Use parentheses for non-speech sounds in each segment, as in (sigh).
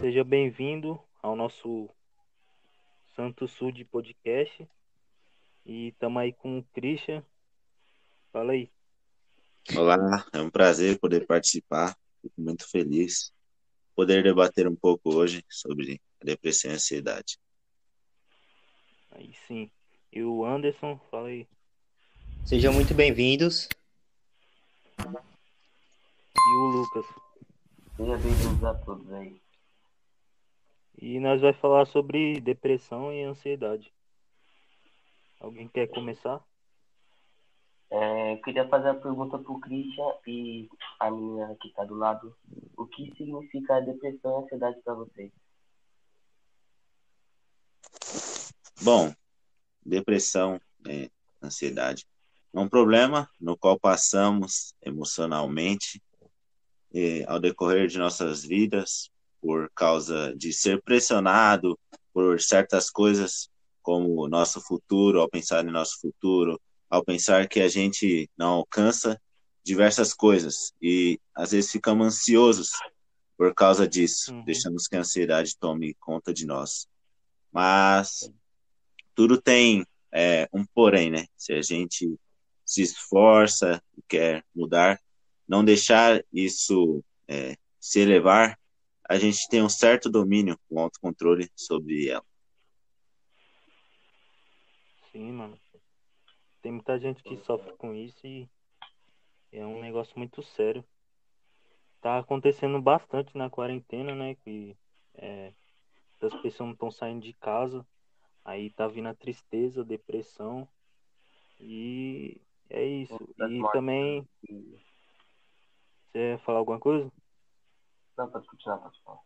seja bem-vindo ao nosso Santo Sul de podcast. E estamos aí com o Christian. Fala aí. Olá, é um prazer poder participar. Fico muito feliz poder debater um pouco hoje sobre depressão e ansiedade. Aí sim. E o Anderson, fala aí. Sejam muito bem-vindos. E o Lucas. Seja bem-vindos a todos aí. E nós vai falar sobre depressão e ansiedade. Alguém quer começar? É, eu queria fazer a pergunta pro Christian e a menina que tá do lado. O que significa depressão e ansiedade para vocês? Bom, depressão, né, ansiedade, é um problema no qual passamos emocionalmente eh, ao decorrer de nossas vidas por causa de ser pressionado por certas coisas como o nosso futuro, ao pensar em nosso futuro, ao pensar que a gente não alcança diversas coisas e às vezes ficamos ansiosos por causa disso, uhum. deixamos que a ansiedade tome conta de nós. Mas tudo tem é, um porém, né? Se a gente se esforça e quer mudar, não deixar isso é, se elevar, a gente tem um certo domínio, um autocontrole sobre ela. Sim, mano. Tem muita gente que sofre com isso e é um negócio muito sério. Tá acontecendo bastante na quarentena, né? Que é, as pessoas não estão saindo de casa. Aí tá vindo a tristeza, a depressão. E é isso. E também. Você ia falar alguma coisa? Não, pode continuar, pode falar.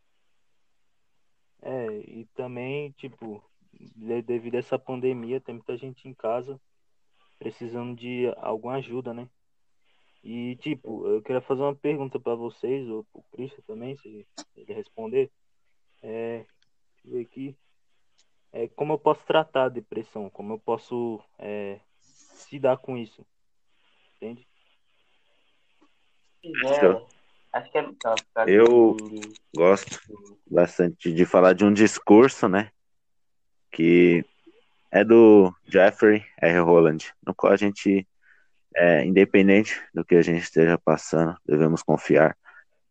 É, e também, tipo, devido a essa pandemia, tem muita gente em casa precisando de alguma ajuda, né? E, tipo, eu queria fazer uma pergunta para vocês, ou pro Cristo também, se ele responder. É, deixa eu ver aqui. É, como eu posso tratar a depressão? Como eu posso é, se dar com isso? Entende? É, acho que é Eu gosto bastante de falar de um discurso, né? Que é do Jeffrey R. Holland, no qual a gente, é, independente do que a gente esteja passando, devemos confiar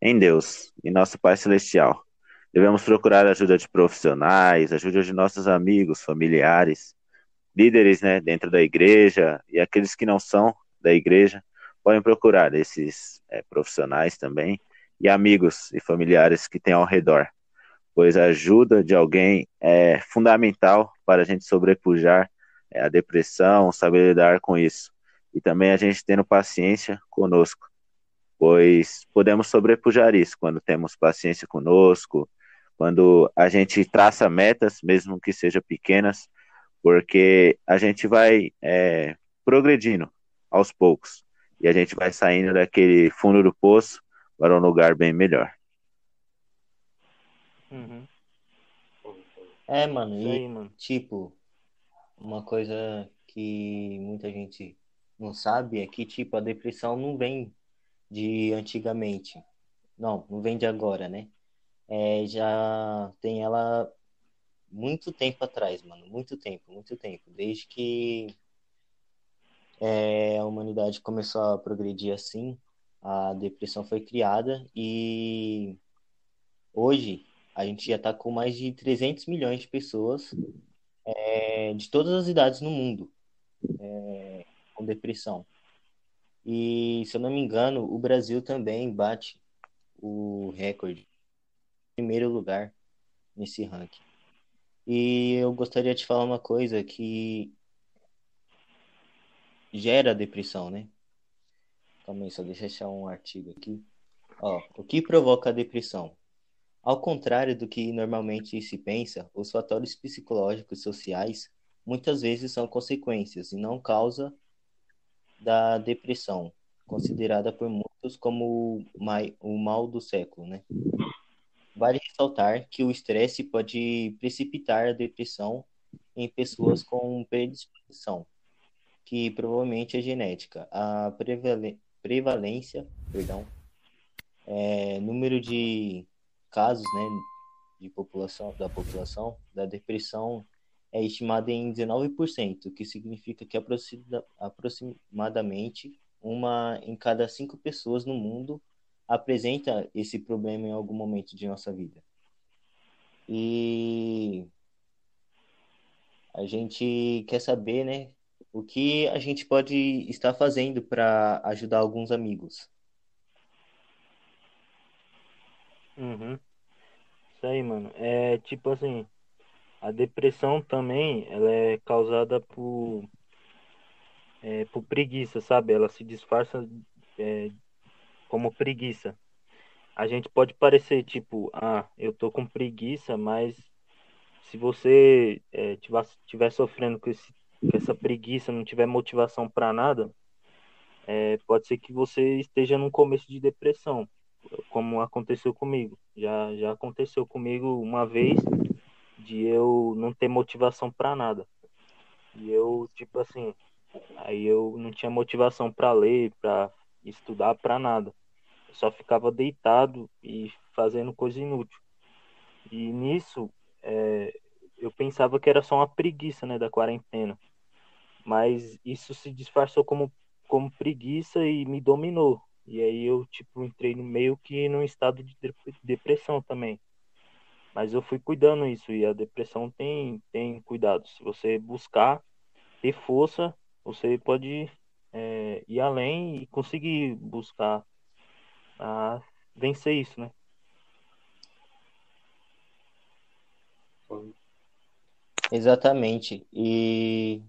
em Deus, em nosso Pai Celestial. Devemos procurar a ajuda de profissionais, ajuda de nossos amigos, familiares, líderes né, dentro da igreja e aqueles que não são da igreja podem procurar esses é, profissionais também e amigos e familiares que têm ao redor pois a ajuda de alguém é fundamental para a gente sobrepujar é, a depressão, saber lidar com isso. E também a gente tendo paciência conosco, pois podemos sobrepujar isso quando temos paciência conosco, quando a gente traça metas, mesmo que sejam pequenas, porque a gente vai é, progredindo aos poucos e a gente vai saindo daquele fundo do poço para um lugar bem melhor. Uhum. É, mano, e aí, mano. tipo, uma coisa que muita gente não sabe é que, tipo, a depressão não vem de antigamente. Não, não vem de agora, né? É, já tem ela muito tempo atrás, mano. Muito tempo, muito tempo. Desde que é, a humanidade começou a progredir assim, a depressão foi criada e hoje a gente já está com mais de 300 milhões de pessoas é, de todas as idades no mundo é, com depressão. E, se eu não me engano, o Brasil também bate o recorde, primeiro lugar nesse ranking. E eu gostaria de falar uma coisa que gera depressão, né? Calma aí, só deixa eu achar um artigo aqui. Ó, o que provoca a depressão? Ao contrário do que normalmente se pensa, os fatores psicológicos e sociais muitas vezes são consequências e não causa da depressão, considerada por muitos como o mal do século, né? Vale ressaltar que o estresse pode precipitar a depressão em pessoas com predisposição, que provavelmente é genética. A prevalência, perdão, é, número de casos, né, de população, da população da depressão é estimada em 19%, o que significa que aproximadamente uma em cada cinco pessoas no mundo apresenta esse problema em algum momento de nossa vida. E a gente quer saber, né, o que a gente pode estar fazendo para ajudar alguns amigos. Uhum. Isso aí, mano. É tipo assim, a depressão também, ela é causada por, é, por preguiça, sabe? Ela se disfarça é, como preguiça. A gente pode parecer tipo, ah, eu tô com preguiça, mas se você é, tiver, sofrendo com, esse, essa preguiça, não tiver motivação para nada, é, pode ser que você esteja num começo de depressão, como aconteceu comigo. Já, já aconteceu comigo uma vez de eu não ter motivação para nada. E eu, tipo assim, aí eu não tinha motivação para ler, para estudar, para nada. Eu só ficava deitado e fazendo coisa inútil. E nisso, é, eu pensava que era só uma preguiça, né, da quarentena. Mas isso se disfarçou como, como preguiça e me dominou. E aí eu, tipo, entrei no meio que num estado de depressão também. Mas eu fui cuidando isso e a depressão tem, tem cuidado. Se você buscar ter força, você pode é, ir além e conseguir buscar a vencer isso, né? Exatamente. E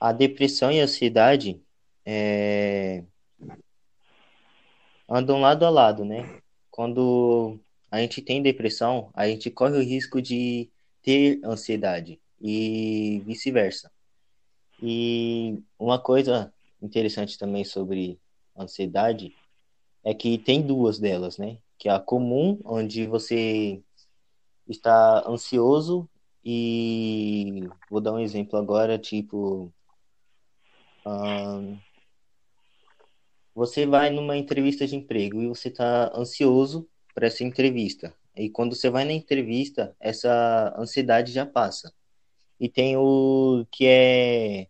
a depressão e a ansiedade é... andam lado a lado, né? Quando a gente tem depressão, a gente corre o risco de ter ansiedade e vice-versa. E uma coisa interessante também sobre ansiedade é que tem duas delas, né? Que é a comum, onde você está ansioso e vou dar um exemplo agora, tipo você vai numa entrevista de emprego e você está ansioso para essa entrevista. E quando você vai na entrevista, essa ansiedade já passa. E tem o que é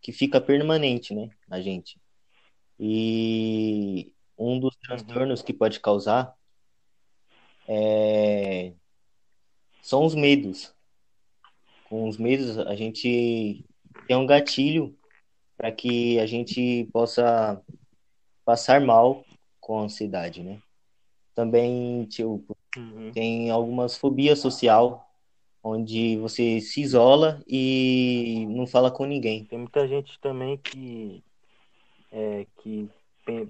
que fica permanente, né, na gente. E um dos transtornos que pode causar é... são os medos. Com os medos, a gente tem um gatilho para que a gente possa passar mal com a ansiedade, né? Também tipo, uhum. tem algumas fobias social, onde você se isola e não fala com ninguém. Tem muita gente também que, é, que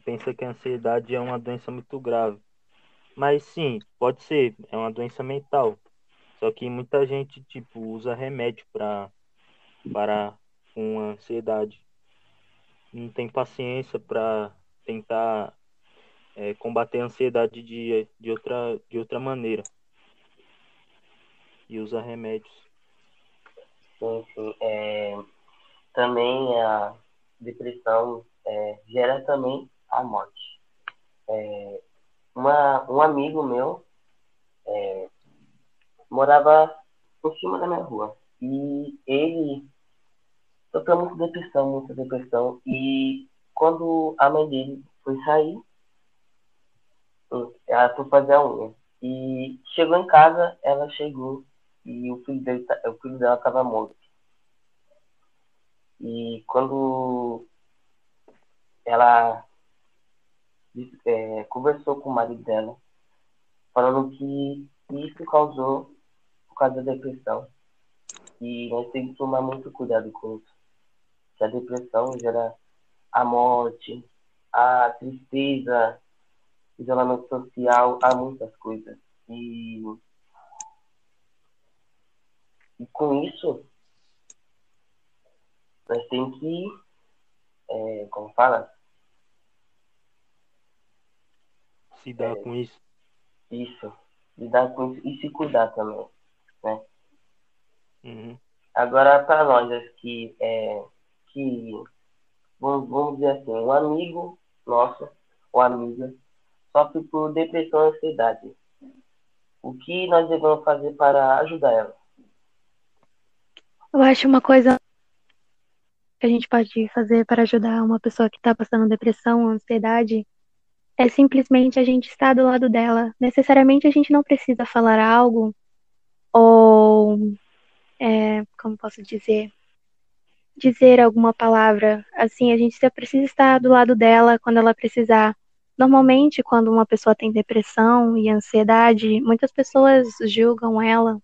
pensa que a ansiedade é uma doença muito grave. Mas sim, pode ser, é uma doença mental. Só que muita gente tipo usa remédio para parar com a ansiedade. Não tem paciência para tentar é, combater a ansiedade de, de, outra, de outra maneira. E usa remédios. Sim, sim. É, também a depressão é, gera também a morte. É, uma, um amigo meu é, morava por cima da minha rua. E ele sofreu muita depressão, muita depressão. E quando a mãe dele foi sair, ela foi fazer a unha. E chegou em casa, ela chegou e o filho, dele, o filho dela estava morto. E quando ela é, conversou com o marido dela, falando que isso causou por causa da depressão. E nós temos que tomar muito cuidado com isso. Que a depressão gera a morte, a tristeza, isolamento social, há muitas coisas. E, e com isso, nós temos que, é, como fala? Se dar é, com isso. Isso, lidar com isso e se cuidar também, né? Uhum. Agora, para nós que, é, que vamos, vamos dizer assim, um amigo nosso, ou amiga, sofre por depressão e ansiedade. O, que nós devemos fazer para ajudar ela? Eu acho uma coisa que a gente pode fazer para ajudar uma pessoa que está passando depressão, ansiedade, é simplesmente a gente estar do lado dela. Necessariamente a gente não precisa falar algo ou, é, como posso dizer, dizer alguma palavra. Assim, a gente precisa estar do lado dela quando ela precisar. Normalmente, quando uma pessoa tem depressão e ansiedade, muitas pessoas julgam ela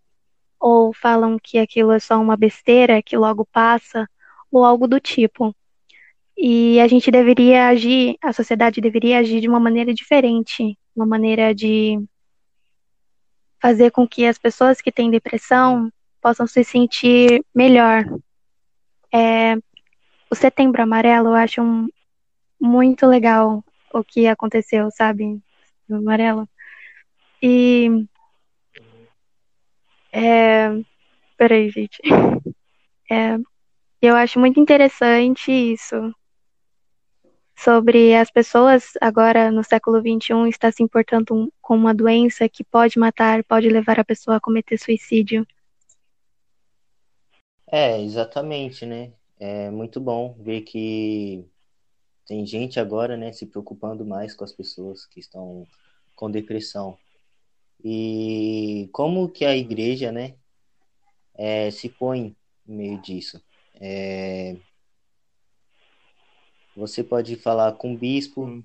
ou falam que aquilo é só uma besteira que logo passa ou algo do tipo. E a gente deveria agir, a sociedade deveria agir de uma maneira diferente, uma maneira de fazer com que as pessoas que têm depressão possam se sentir melhor. É, o Setembro Amarelo eu acho um, muito legal o que aconteceu, sabe? No amarelo. E. É, peraí, gente. (laughs) É, eu acho muito interessante isso. Sobre as pessoas agora no século XXI estar se importando com uma doença que pode matar, pode levar a pessoa a cometer suicídio. É, exatamente, né? É muito bom ver que tem gente agora, né, se preocupando mais com as pessoas que estão com depressão. E como que a igreja, né, é, se põe no meio disso? É, você pode falar com o bispo, hum.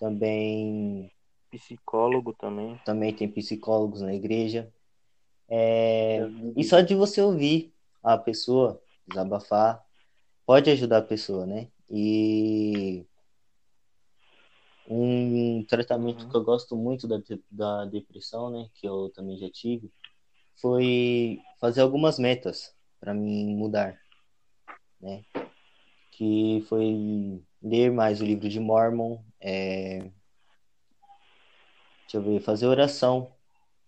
também psicólogo também. Também tem psicólogos na igreja. É, e só de você ouvir a pessoa desabafar pode ajudar a pessoa, né? E um tratamento uhum. que eu gosto muito da, da depressão, né, que eu também já tive, foi fazer algumas metas para mim mudar, né? Que foi ler mais o livro de Mormon, é... deixa eu ver, fazer oração.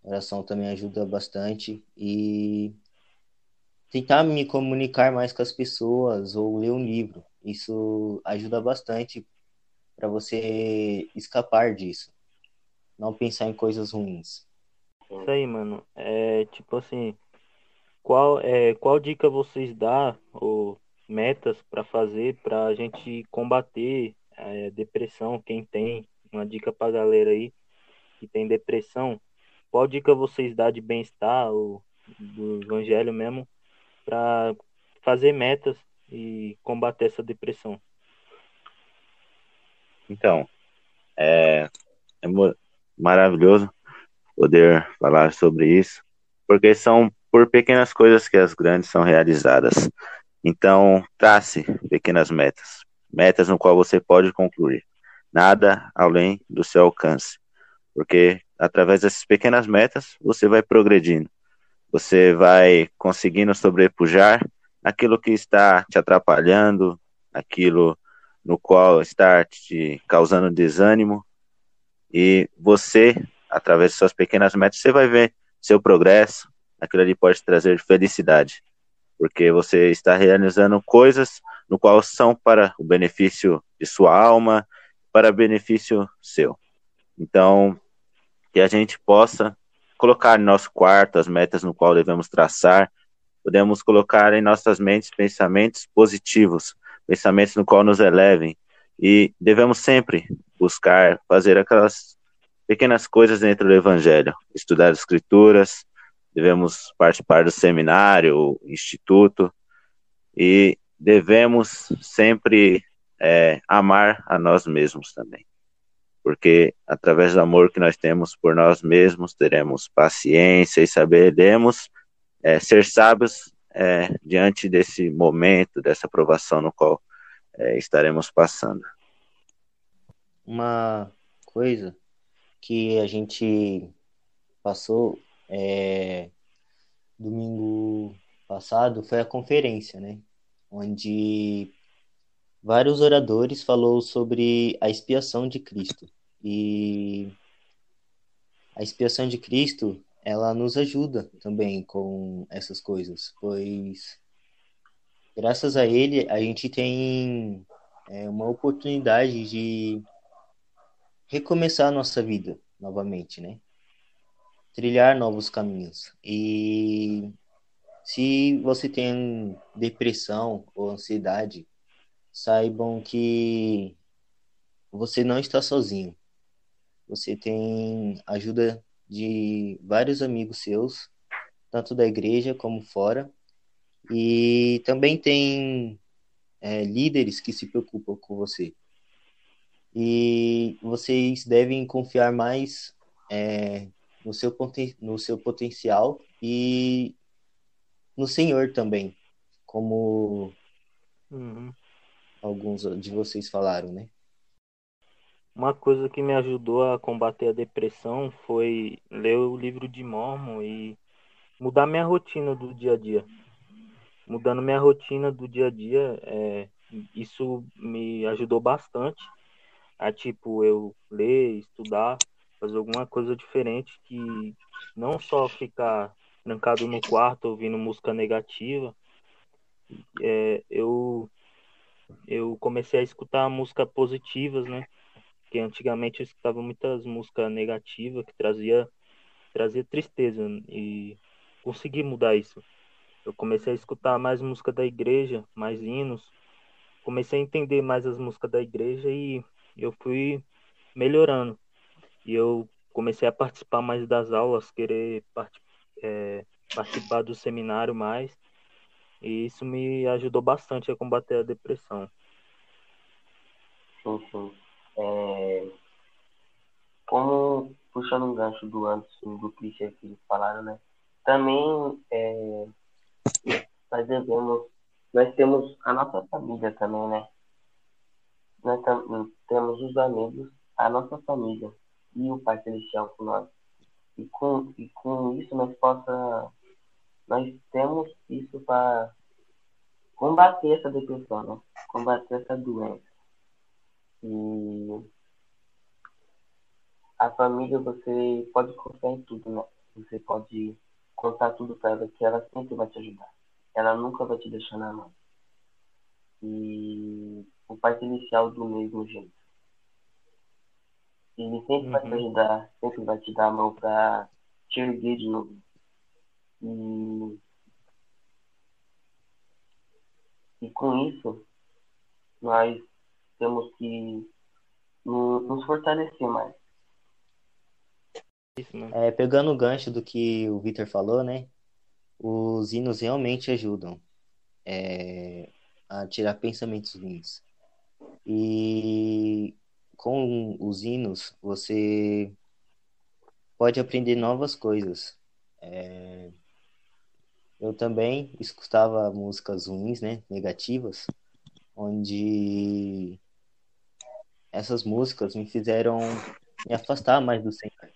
Oração também ajuda bastante e tentar me comunicar mais com as pessoas ou ler um livro. Isso ajuda bastante para você escapar disso. Não pensar em coisas ruins. Isso aí, mano. É tipo assim, qual é qual dica vocês dá ou metas para fazer para a gente combater é, depressão? Quem tem uma dica para galera aí que tem depressão? Qual dica vocês dá de bem-estar ou do evangelho mesmo para fazer metas e combater essa depressão? Então, é, é maravilhoso poder falar sobre isso, porque são por pequenas coisas que as grandes são realizadas. Então, trace pequenas metas, metas no qual você pode concluir, nada além do seu alcance, porque através dessas pequenas metas você vai progredindo, você vai conseguindo sobrepujar aquilo que está te atrapalhando, aquilo no qual está te causando desânimo, e você, através de suas pequenas metas, você vai ver seu progresso, aquilo ali pode trazer felicidade, porque você está realizando coisas no qual são para o benefício de sua alma, para benefício seu. Então, que a gente possa colocar em nosso quarto as metas no qual devemos traçar, podemos colocar em nossas mentes pensamentos positivos, pensamentos no qual nos elevem, e devemos sempre buscar fazer aquelas pequenas coisas dentro do Evangelho, estudar as Escrituras, devemos participar do seminário, instituto, e devemos sempre é, amar a nós mesmos também porque através do amor que nós temos por nós mesmos, teremos paciência e saberemos é, ser sábios é, diante desse momento, dessa aprovação no qual é, estaremos passando. Uma coisa que a gente passou domingo passado foi a conferência, né? Onde vários oradores falou sobre a expiação de Cristo. E a expiação de Cristo, ela nos ajuda também com essas coisas, pois graças a ele a gente tem é, uma oportunidade de recomeçar a nossa vida novamente, né? trilhar novos caminhos. E se você tem depressão ou ansiedade, saibam que você não está sozinho. Você tem ajuda de vários amigos seus, tanto da igreja como fora. E também tem é, líderes que se preocupam com você. E vocês devem confiar mais é, no, seu no seu potencial e no Senhor também, como uhum. Alguns de vocês falaram, né? Uma coisa que me ajudou a combater a depressão foi ler o livro de Mormon e mudar minha rotina do dia a dia. Mudando minha rotina do dia a dia, é, isso me ajudou bastante a, tipo, eu ler, estudar, fazer alguma coisa diferente que não só ficar trancado no quarto ouvindo música negativa. É, eu, eu comecei a escutar músicas positivas, né? Porque antigamente eu escutava muitas músicas negativas que trazia, trazia tristeza e consegui mudar isso. Eu comecei a escutar mais música da igreja, mais hinos. Comecei a entender mais as músicas da igreja e eu fui melhorando. E eu comecei a participar mais das aulas, querer part é, participar do seminário mais. E isso me ajudou bastante a combater a depressão. Sim, sim. É, como puxando um gancho do Anderson do Christian que eles falaram, né? Também é, nós devemos, nós temos a nossa família também, né? Nós temos os amigos, a nossa família e o Pai Celestial com nós. E com, e com isso nós possa, nós temos isso para combater essa depressão, né? combater essa doença. E a família você pode confiar em tudo, né? Você pode contar tudo para ela que ela sempre vai te ajudar. Ela nunca vai te deixar na mão. E o Pai Celestial do mesmo jeito. Ele sempre uhum. vai te uhum. ajudar, sempre vai te dar a mão para te erguer de novo. E, e com isso, nós temos que nos fortalecer mais. É, pegando o gancho do que o Victor falou, né? Os hinos realmente ajudam é, a tirar pensamentos ruins. E com os hinos você pode aprender novas coisas. É, eu também escutava músicas ruins, né, negativas, onde essas músicas me fizeram me afastar mais do Senhor.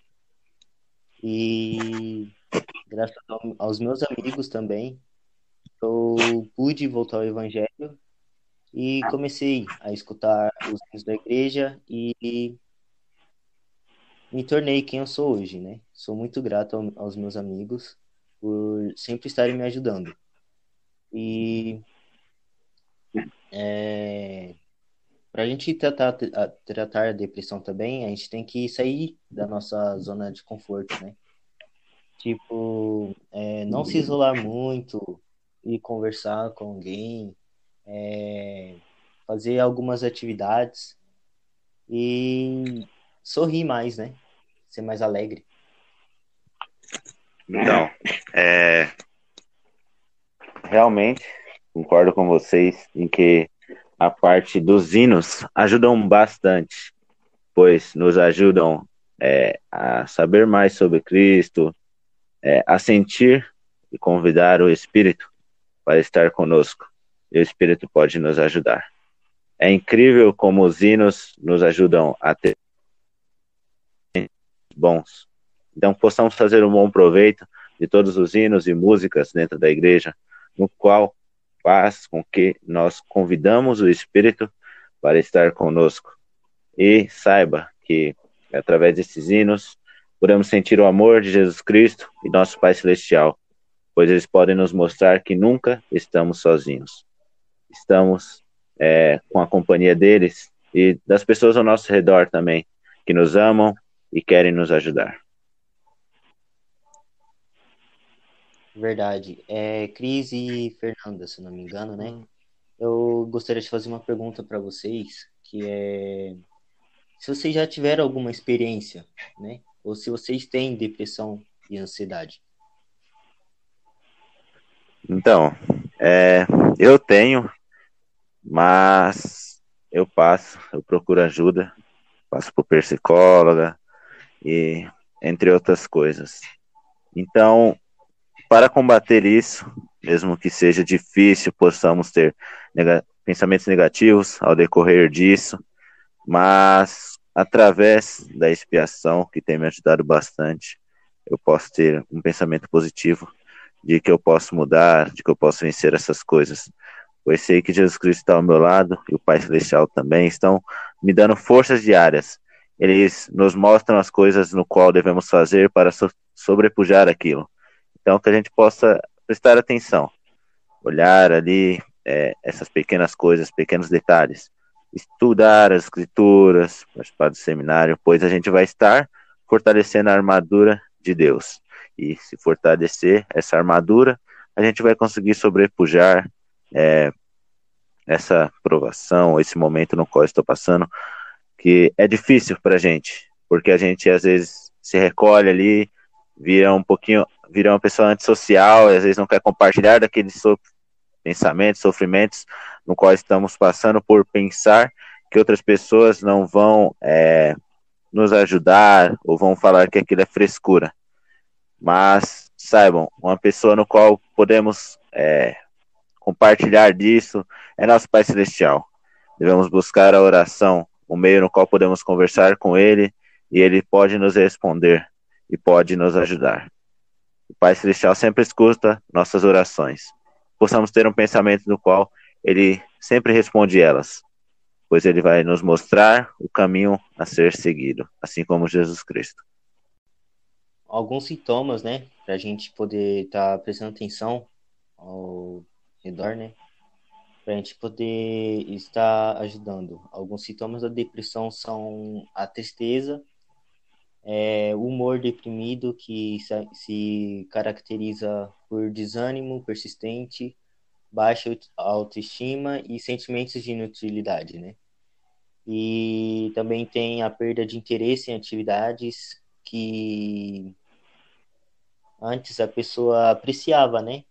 E graças aos meus amigos também, eu pude voltar ao Evangelho e comecei a escutar os hinos da igreja e me tornei quem eu sou hoje, né? Sou muito grato aos meus amigos por sempre estarem me ajudando. E é, para a gente tratar, a, tratar a depressão também, a gente tem que sair da nossa zona de conforto, né? Tipo, é, não se isolar muito e conversar com alguém, é, fazer algumas atividades e sorrir mais, né? Ser mais alegre. Então, é... realmente concordo com vocês em que a parte dos hinos ajudam bastante, pois nos ajudam é, a saber mais sobre Cristo, é, a sentir e convidar o Espírito para estar conosco. E o Espírito pode nos ajudar. É incrível como os hinos nos ajudam a ter bons. Então, possamos fazer um bom proveito de todos os hinos e músicas dentro da igreja, no qual faz com que nós convidamos o Espírito para estar conosco. E saiba que, através desses hinos, podemos sentir o amor de Jesus Cristo e nosso Pai Celestial, pois eles podem nos mostrar que nunca estamos sozinhos. Estamos é, com a companhia deles e das pessoas ao nosso redor também, que nos amam e querem nos ajudar. Verdade. É Cris e Fernanda, se não me engano, né? Hum. Eu gostaria de fazer uma pergunta para vocês, que é se vocês já tiveram alguma experiência, né? Ou se vocês têm depressão e ansiedade. Então, é, eu tenho, mas eu passo, eu procuro ajuda, passo por psicóloga e entre outras coisas. Então, para combater isso, mesmo que seja difícil, possamos ter nega pensamentos negativos ao decorrer disso, mas através da expiação, que tem me ajudado bastante, eu posso ter um pensamento positivo de que eu posso mudar, de que eu posso vencer essas coisas. Pois sei que Jesus Cristo está ao meu lado e o Pai Celestial também estão me dando forças diárias. Eles nos mostram as coisas no qual devemos fazer para so sobrepujar aquilo. Então, que a gente possa prestar atenção, olhar ali é, essas pequenas coisas, pequenos detalhes, estudar as escrituras, participar do seminário, pois a gente vai estar fortalecendo a armadura de Deus. E se fortalecer essa armadura, a gente vai conseguir sobrepujar é, essa provação, esse momento no qual estou passando, que é difícil para a gente, porque a gente às vezes se recolhe ali, vira um pouquinho, vira uma pessoa antissocial, às vezes não quer compartilhar daqueles so pensamentos, sofrimentos no qual estamos passando por pensar que outras pessoas não vão é, nos ajudar ou vão falar que aquilo é frescura. Mas saibam, uma pessoa no qual podemos é, compartilhar disso é nosso Pai Celestial. Devemos buscar a oração, o meio no qual podemos conversar com Ele e Ele pode nos responder e pode nos ajudar. O Pai Celestial sempre escuta nossas orações. Possamos ter um pensamento no qual Ele sempre responde elas, pois Ele vai nos mostrar o caminho a ser seguido, assim como Jesus Cristo. Alguns sintomas, né, para a gente poder estar tá prestando atenção ao redor, né, para a gente poder estar ajudando. Alguns sintomas da depressão são a tristeza, é, humor deprimido que se, se caracteriza por desânimo persistente, baixa autoestima e sentimentos de inutilidade, né? E também tem a perda de interesse em atividades que antes a pessoa apreciava, né?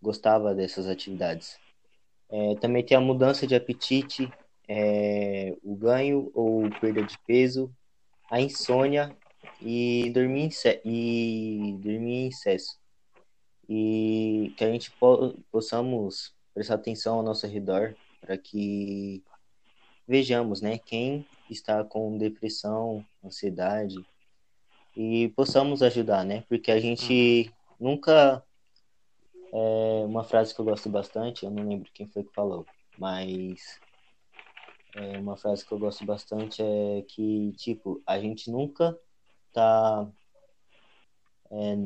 Gostava dessas atividades. É, também tem a mudança de apetite, é, o ganho ou perda de peso, a insônia e dormir em, e dormir em excesso. E que a gente po possamos prestar atenção ao nosso redor para que vejamos, né, quem está com depressão, ansiedade e possamos ajudar, né? Porque a gente nunca é uma frase que eu gosto bastante, eu não lembro quem foi que falou, mas é uma frase que eu gosto bastante é que, tipo, a gente nunca tá é,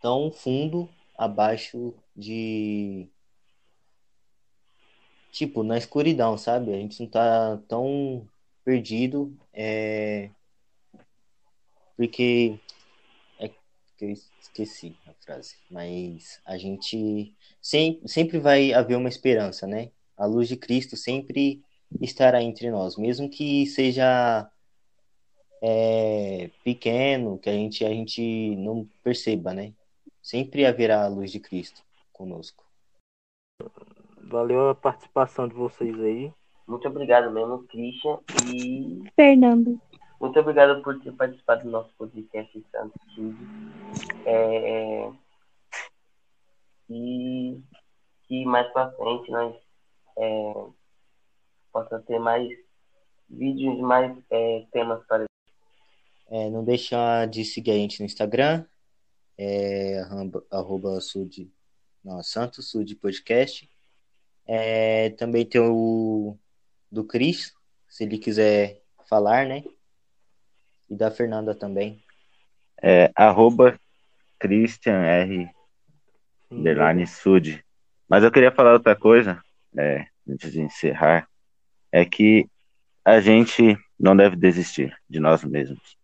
tão fundo abaixo de. Tipo, na escuridão, sabe? A gente não tá tão perdido. É, porque. É que eu esqueci a frase. Mas a gente. Sempre, sempre vai haver uma esperança, né? A luz de Cristo sempre estará entre nós, mesmo que seja é, pequeno, que a gente, a gente não perceba, né? Sempre haverá a luz de Cristo conosco. Valeu a participação de vocês aí. Muito obrigado mesmo, Christian. E. Fernando. Muito obrigado por ter participado do nosso podcast Santo Studio. É... E que mais pra frente nós é... possa ter mais vídeos, mais é, temas para é, não deixa de seguir a gente no Instagram, é, arroba sud, não, Santos Sud Podcast. É, também tem o do Cris, se ele quiser falar, né? E da Fernanda também. É, arroba Christian R. Underline Sud. Mas eu queria falar outra coisa, é, antes de encerrar, é que a gente não deve desistir de nós mesmos.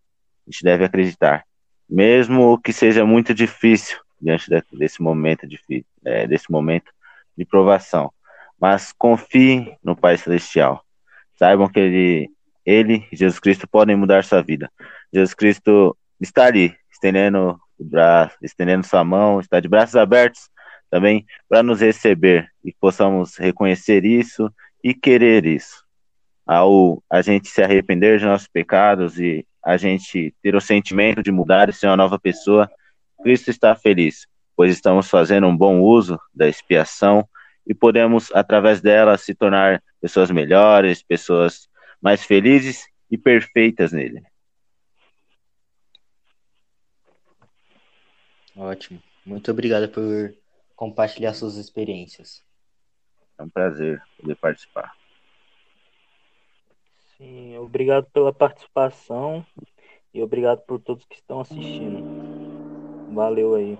A gente deve acreditar. Mesmo que seja muito difícil, diante desse momento de, é, desse momento de provação. Mas confie no Pai Celestial. Saibam que Ele, Ele e Jesus Cristo podem mudar sua vida. Jesus Cristo está ali, estendendo o braço, estendendo sua mão, está de braços abertos também para nos receber e possamos reconhecer isso e querer isso. Ao a gente se arrepender de nossos pecados e a gente ter o sentimento de mudar e ser uma nova pessoa, Cristo está feliz, pois estamos fazendo um bom uso da expiação e podemos, através dela, se tornar pessoas melhores, pessoas mais felizes e perfeitas nele. Ótimo. Muito obrigado por compartilhar suas experiências. É um prazer poder participar. Sim, obrigado pela participação e obrigado por todos que estão assistindo. Valeu aí.